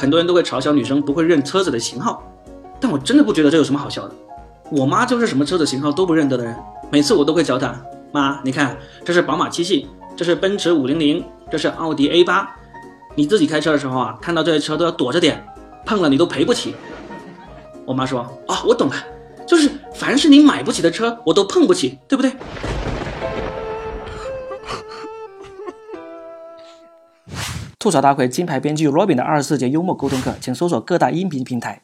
很多人都会嘲笑女生不会认车子的型号，但我真的不觉得这有什么好笑的。我妈就是什么车子型号都不认得的人，每次我都会教她：妈，你看，这是宝马七系，这是奔驰五零零，这是奥迪 A 八。你自己开车的时候啊，看到这些车都要躲着点，碰了你都赔不起。我妈说：啊，我懂了，就是凡是你买不起的车，我都碰不起，对不对？吐槽大会金牌编剧 Robin 的二十四节幽默沟通课，请搜索各大音频平台。